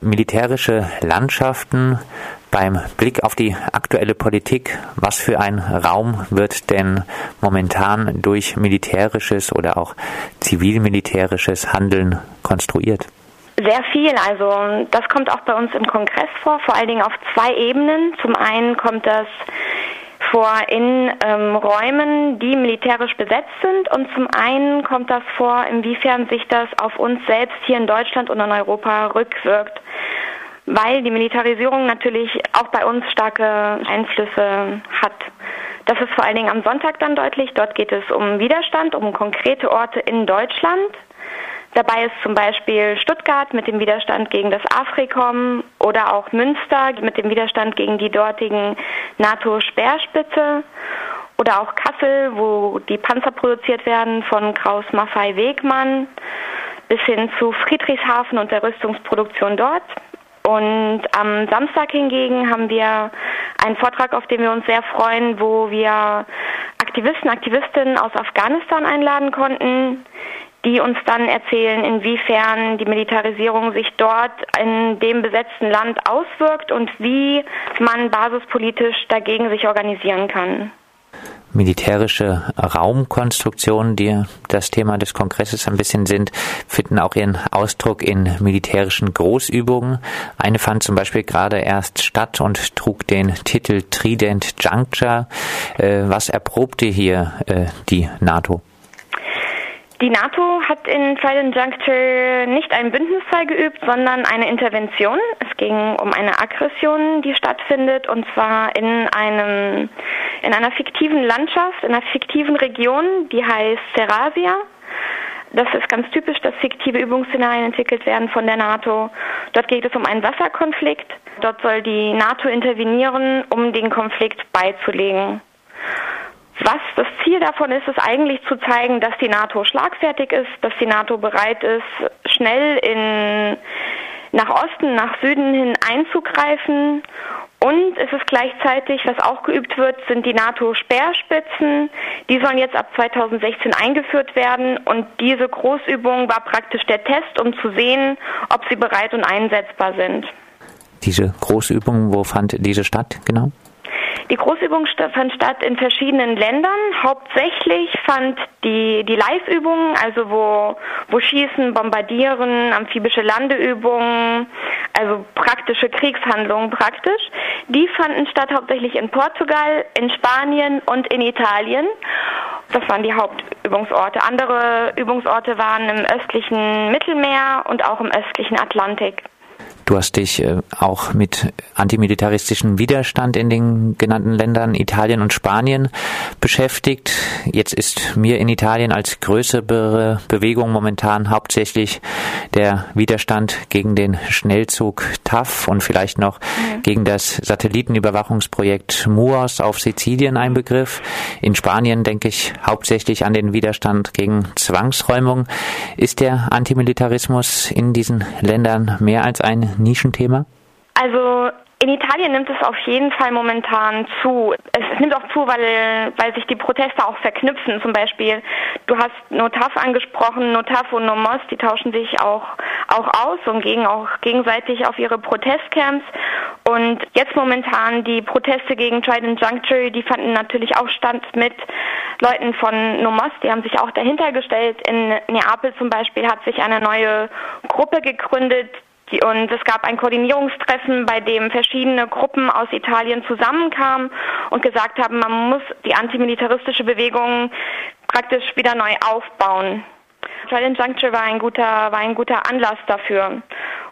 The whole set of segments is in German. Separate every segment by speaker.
Speaker 1: Militärische Landschaften beim Blick auf die aktuelle Politik, was für ein Raum wird denn momentan durch militärisches oder auch zivilmilitärisches Handeln konstruiert?
Speaker 2: Sehr viel. Also das kommt auch bei uns im Kongress vor, vor allen Dingen auf zwei Ebenen. Zum einen kommt das vor in ähm, Räumen, die militärisch besetzt sind und zum einen kommt das vor, inwiefern sich das auf uns selbst hier in Deutschland und in Europa rückwirkt, weil die Militarisierung natürlich auch bei uns starke Einflüsse hat. Das ist vor allen Dingen am Sonntag dann deutlich. Dort geht es um Widerstand, um konkrete Orte in Deutschland, Dabei ist zum Beispiel Stuttgart mit dem Widerstand gegen das Afrikom oder auch Münster mit dem Widerstand gegen die dortigen NATO-Speerspitze oder auch Kassel, wo die Panzer produziert werden von Kraus Maffei Wegmann bis hin zu Friedrichshafen und der Rüstungsproduktion dort. Und am Samstag hingegen haben wir einen Vortrag, auf den wir uns sehr freuen, wo wir Aktivisten, Aktivistinnen aus Afghanistan einladen konnten, die uns dann erzählen, inwiefern die Militarisierung sich dort in dem besetzten Land auswirkt und wie man basispolitisch dagegen sich organisieren kann.
Speaker 1: Militärische Raumkonstruktionen, die das Thema des Kongresses ein bisschen sind, finden auch ihren Ausdruck in militärischen Großübungen. Eine fand zum Beispiel gerade erst statt und trug den Titel Trident Juncture. Äh, was erprobte hier äh, die NATO?
Speaker 2: Die NATO hat in Trident Juncture nicht einen Bündnisfall geübt, sondern eine Intervention. Es ging um eine Aggression, die stattfindet, und zwar in einem, in einer fiktiven Landschaft, in einer fiktiven Region, die heißt Serasia. Das ist ganz typisch, dass fiktive Übungsszenarien entwickelt werden von der NATO. Dort geht es um einen Wasserkonflikt. Dort soll die NATO intervenieren, um den Konflikt beizulegen. Was das Ziel davon ist, ist eigentlich zu zeigen, dass die NATO schlagfertig ist, dass die NATO bereit ist, schnell in, nach Osten, nach Süden hin einzugreifen. Und es ist gleichzeitig, was auch geübt wird, sind die NATO-Speerspitzen. Die sollen jetzt ab 2016 eingeführt werden. Und diese Großübung war praktisch der Test, um zu sehen, ob sie bereit und einsetzbar sind.
Speaker 1: Diese Großübung, wo fand diese statt genau?
Speaker 2: Die Großübung fand statt in verschiedenen Ländern. Hauptsächlich fand die, die Live-Übung, also wo, wo Schießen, Bombardieren, amphibische Landeübungen, also praktische Kriegshandlungen praktisch, die fanden statt hauptsächlich in Portugal, in Spanien und in Italien. Das waren die Hauptübungsorte. Andere Übungsorte waren im östlichen Mittelmeer und auch im östlichen Atlantik.
Speaker 1: Du hast dich äh, auch mit antimilitaristischen Widerstand in den genannten Ländern Italien und Spanien beschäftigt. Jetzt ist mir in Italien als größere Bewegung momentan hauptsächlich der Widerstand gegen den Schnellzug TAF und vielleicht noch ja. gegen das Satellitenüberwachungsprojekt MUOS auf Sizilien ein Begriff. In Spanien denke ich hauptsächlich an den Widerstand gegen Zwangsräumung. Ist der Antimilitarismus in diesen Ländern mehr als ein Nischenthema?
Speaker 2: Also in Italien nimmt es auf jeden Fall momentan zu. Es nimmt auch zu, weil, weil sich die Proteste auch verknüpfen. Zum Beispiel, du hast Notaf angesprochen, Notaf und Nomos, die tauschen sich auch, auch aus und gehen auch gegenseitig auf ihre Protestcamps. Und jetzt momentan die Proteste gegen Trident Juncture, die fanden natürlich auch statt mit Leuten von Nomos, die haben sich auch dahinter gestellt. In Neapel zum Beispiel hat sich eine neue Gruppe gegründet, und es gab ein Koordinierungstreffen, bei dem verschiedene Gruppen aus Italien zusammenkamen und gesagt haben, man muss die antimilitaristische Bewegung praktisch wieder neu aufbauen. Trident Juncture war ein guter, war ein guter Anlass dafür.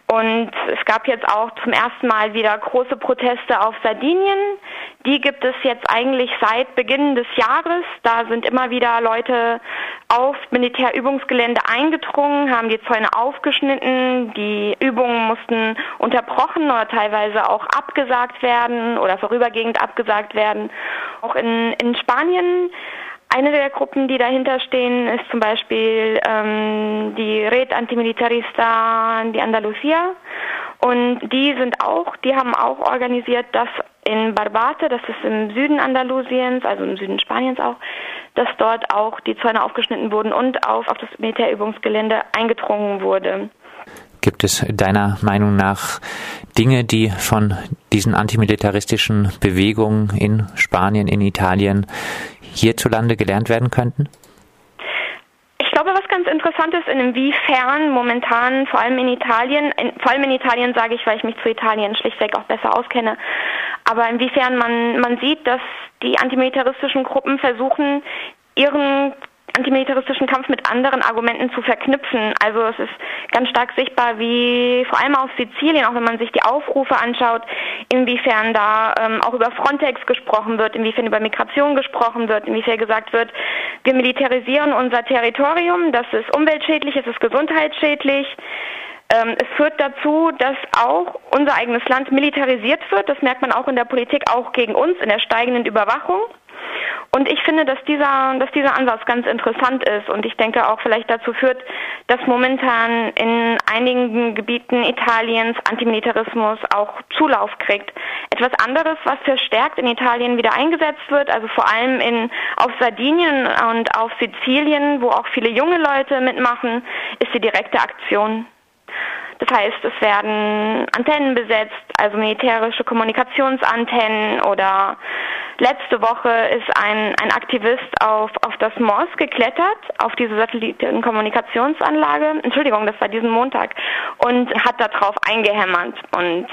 Speaker 2: Und es gab jetzt auch zum ersten Mal wieder große Proteste auf Sardinien. Die gibt es jetzt eigentlich seit Beginn des Jahres. Da sind immer wieder Leute auf Militärübungsgelände eingedrungen, haben die Zäune aufgeschnitten. Die Übungen mussten unterbrochen oder teilweise auch abgesagt werden oder vorübergehend abgesagt werden. Auch in, in Spanien eine der Gruppen, die dahinter stehen, ist zum Beispiel ähm, die Red Antimilitarista di Andalusia. Und die sind auch, die haben auch organisiert, dass in Barbate, das ist im Süden Andalusiens, also im Süden Spaniens auch, dass dort auch die Zäune aufgeschnitten wurden und auf, auf das Militärübungsgelände eingedrungen wurde.
Speaker 1: Gibt es deiner Meinung nach Dinge, die von diesen antimilitaristischen Bewegungen in Spanien, in Italien hierzulande gelernt werden könnten?
Speaker 2: Ich glaube, was ganz interessant ist, inwiefern momentan, vor allem in Italien, in, vor allem in Italien sage ich, weil ich mich zu Italien schlichtweg auch besser auskenne, aber inwiefern man, man sieht, dass die antimilitaristischen Gruppen versuchen, ihren antimilitaristischen Kampf mit anderen Argumenten zu verknüpfen. Also es ist ganz stark sichtbar, wie vor allem auf Sizilien, auch wenn man sich die Aufrufe anschaut, inwiefern da ähm, auch über Frontex gesprochen wird, inwiefern über Migration gesprochen wird, inwiefern gesagt wird, wir militarisieren unser Territorium, das ist umweltschädlich, es ist gesundheitsschädlich. Ähm, es führt dazu, dass auch unser eigenes Land militarisiert wird. Das merkt man auch in der Politik, auch gegen uns, in der steigenden Überwachung. Und ich finde, dass dieser, dass dieser Ansatz ganz interessant ist und ich denke auch vielleicht dazu führt, dass momentan in einigen Gebieten Italiens Antimilitarismus auch Zulauf kriegt. Etwas anderes, was verstärkt in Italien wieder eingesetzt wird, also vor allem in, auf Sardinien und auf Sizilien, wo auch viele junge Leute mitmachen, ist die direkte Aktion. Das heißt, es werden Antennen besetzt, also militärische Kommunikationsantennen oder letzte Woche ist ein, ein Aktivist auf, auf das MOS geklettert, auf diese Satellitenkommunikationsanlage. Entschuldigung, das war diesen Montag und hat darauf eingehämmert und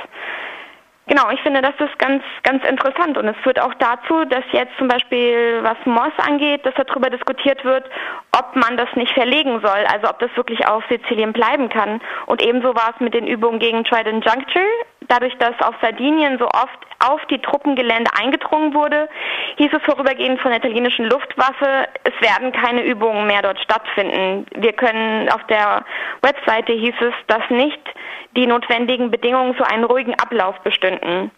Speaker 2: Genau, ich finde, das ist ganz, ganz interessant und es führt auch dazu, dass jetzt zum Beispiel, was Moss angeht, dass darüber diskutiert wird, ob man das nicht verlegen soll, also ob das wirklich auf Sizilien bleiben kann. Und ebenso war es mit den Übungen gegen Trident Juncture. Dadurch, dass auf Sardinien so oft auf die Truppengelände eingedrungen wurde, hieß es vorübergehend von der italienischen Luftwaffe, es werden keine Übungen mehr dort stattfinden. Wir können auf der Webseite hieß es, dass nicht die notwendigen Bedingungen für einen ruhigen Ablauf bestünden.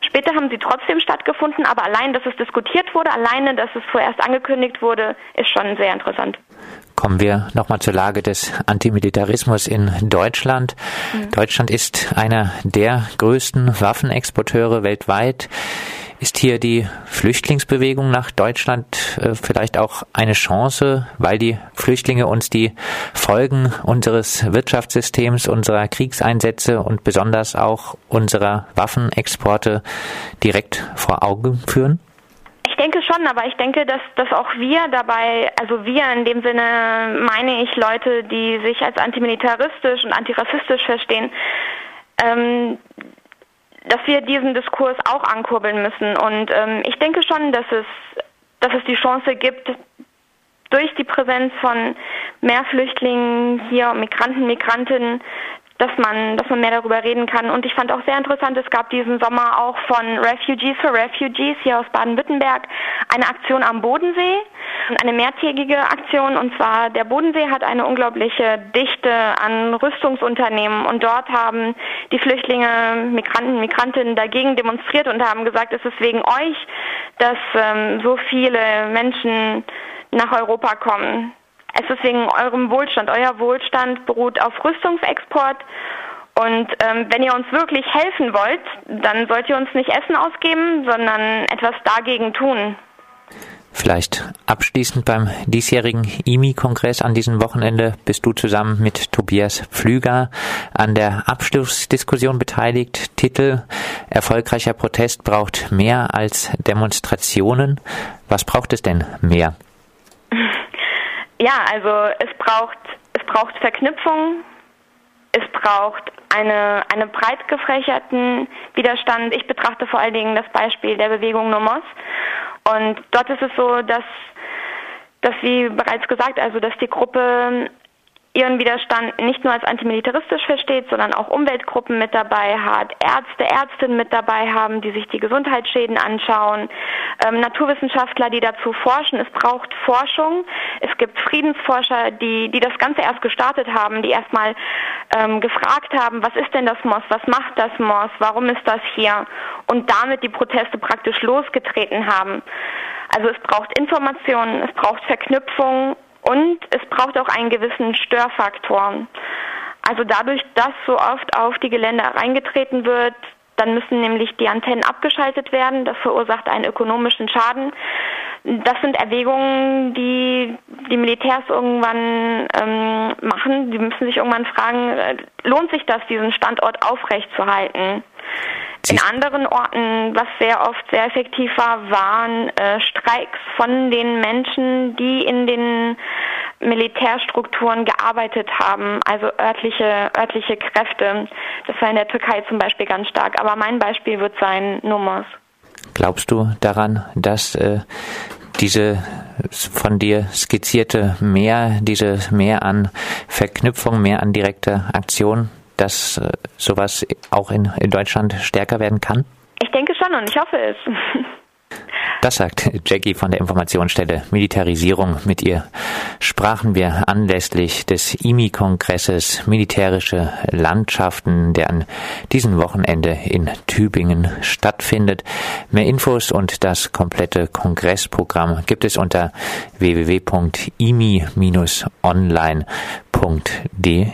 Speaker 2: Später haben sie trotzdem stattgefunden, aber allein, dass es diskutiert wurde, alleine, dass es vorerst angekündigt wurde, ist schon sehr interessant.
Speaker 1: Kommen wir nochmal zur Lage des Antimilitarismus in Deutschland. Mhm. Deutschland ist einer der größten Waffenexporteure weltweit. Ist hier die Flüchtlingsbewegung nach Deutschland äh, vielleicht auch eine Chance, weil die Flüchtlinge uns die Folgen unseres Wirtschaftssystems, unserer Kriegseinsätze und besonders auch unserer Waffenexporte direkt vor Augen führen?
Speaker 2: Denke schon, aber ich denke, dass, dass auch wir dabei, also wir in dem Sinne meine ich Leute, die sich als antimilitaristisch und antirassistisch verstehen, ähm, dass wir diesen Diskurs auch ankurbeln müssen. Und ähm, ich denke schon, dass es, dass es die Chance gibt, durch die Präsenz von mehr Flüchtlingen hier, Migranten, Migrantinnen, dass man, dass man mehr darüber reden kann. Und ich fand auch sehr interessant, es gab diesen Sommer auch von Refugees for Refugees hier aus Baden-Württemberg eine Aktion am Bodensee, eine mehrtägige Aktion. Und zwar der Bodensee hat eine unglaubliche Dichte an Rüstungsunternehmen und dort haben die Flüchtlinge, Migranten, Migrantinnen dagegen demonstriert und haben gesagt, es ist wegen euch, dass ähm, so viele Menschen nach Europa kommen. Es ist wegen eurem Wohlstand. Euer Wohlstand beruht auf Rüstungsexport. Und ähm, wenn ihr uns wirklich helfen wollt, dann sollt ihr uns nicht Essen ausgeben, sondern etwas dagegen tun.
Speaker 1: Vielleicht abschließend beim diesjährigen IMI-Kongress an diesem Wochenende bist du zusammen mit Tobias Pflüger an der Abschlussdiskussion beteiligt. Titel Erfolgreicher Protest braucht mehr als Demonstrationen. Was braucht es denn mehr?
Speaker 2: Ja, also es braucht, es braucht Verknüpfung, es braucht eine, eine breit gefächerten Widerstand. Ich betrachte vor allen Dingen das Beispiel der Bewegung Nomos. Und dort ist es so, dass, dass wie bereits gesagt, also dass die Gruppe ihren Widerstand nicht nur als antimilitaristisch versteht, sondern auch Umweltgruppen mit dabei hat, Ärzte, Ärztinnen mit dabei haben, die sich die Gesundheitsschäden anschauen, ähm, Naturwissenschaftler, die dazu forschen. Es braucht Forschung. Es gibt Friedensforscher, die, die das Ganze erst gestartet haben, die erstmal ähm, gefragt haben, was ist denn das MOS, was macht das MOS, warum ist das hier und damit die Proteste praktisch losgetreten haben. Also es braucht Informationen, es braucht Verknüpfung und es braucht auch einen gewissen Störfaktor. Also dadurch, dass so oft auf die Gelände reingetreten wird, dann müssen nämlich die Antennen abgeschaltet werden. Das verursacht einen ökonomischen Schaden. das sind Erwägungen, die die Militärs irgendwann ähm, machen. Die müssen sich irgendwann fragen, äh, lohnt sich das, diesen Standort aufrechtzuerhalten? In anderen Orten, was sehr oft sehr effektiv war, waren äh, Streiks von den Menschen, die in den Militärstrukturen gearbeitet haben, also örtliche, örtliche Kräfte. Das war in der Türkei zum Beispiel ganz stark. Aber mein Beispiel wird sein Nummers.
Speaker 1: Glaubst du daran, dass äh, diese von dir skizzierte Mehr, dieses Mehr an Verknüpfung, mehr an direkter Aktion, dass äh, sowas auch in, in Deutschland stärker werden kann?
Speaker 2: Ich denke schon und ich hoffe es.
Speaker 1: Das sagt Jackie von der Informationsstelle Militarisierung. Mit ihr sprachen wir anlässlich des IMI-Kongresses Militärische Landschaften, der an diesem Wochenende in Tübingen stattfindet. Mehr Infos und das komplette Kongressprogramm gibt es unter www.imi-online.de.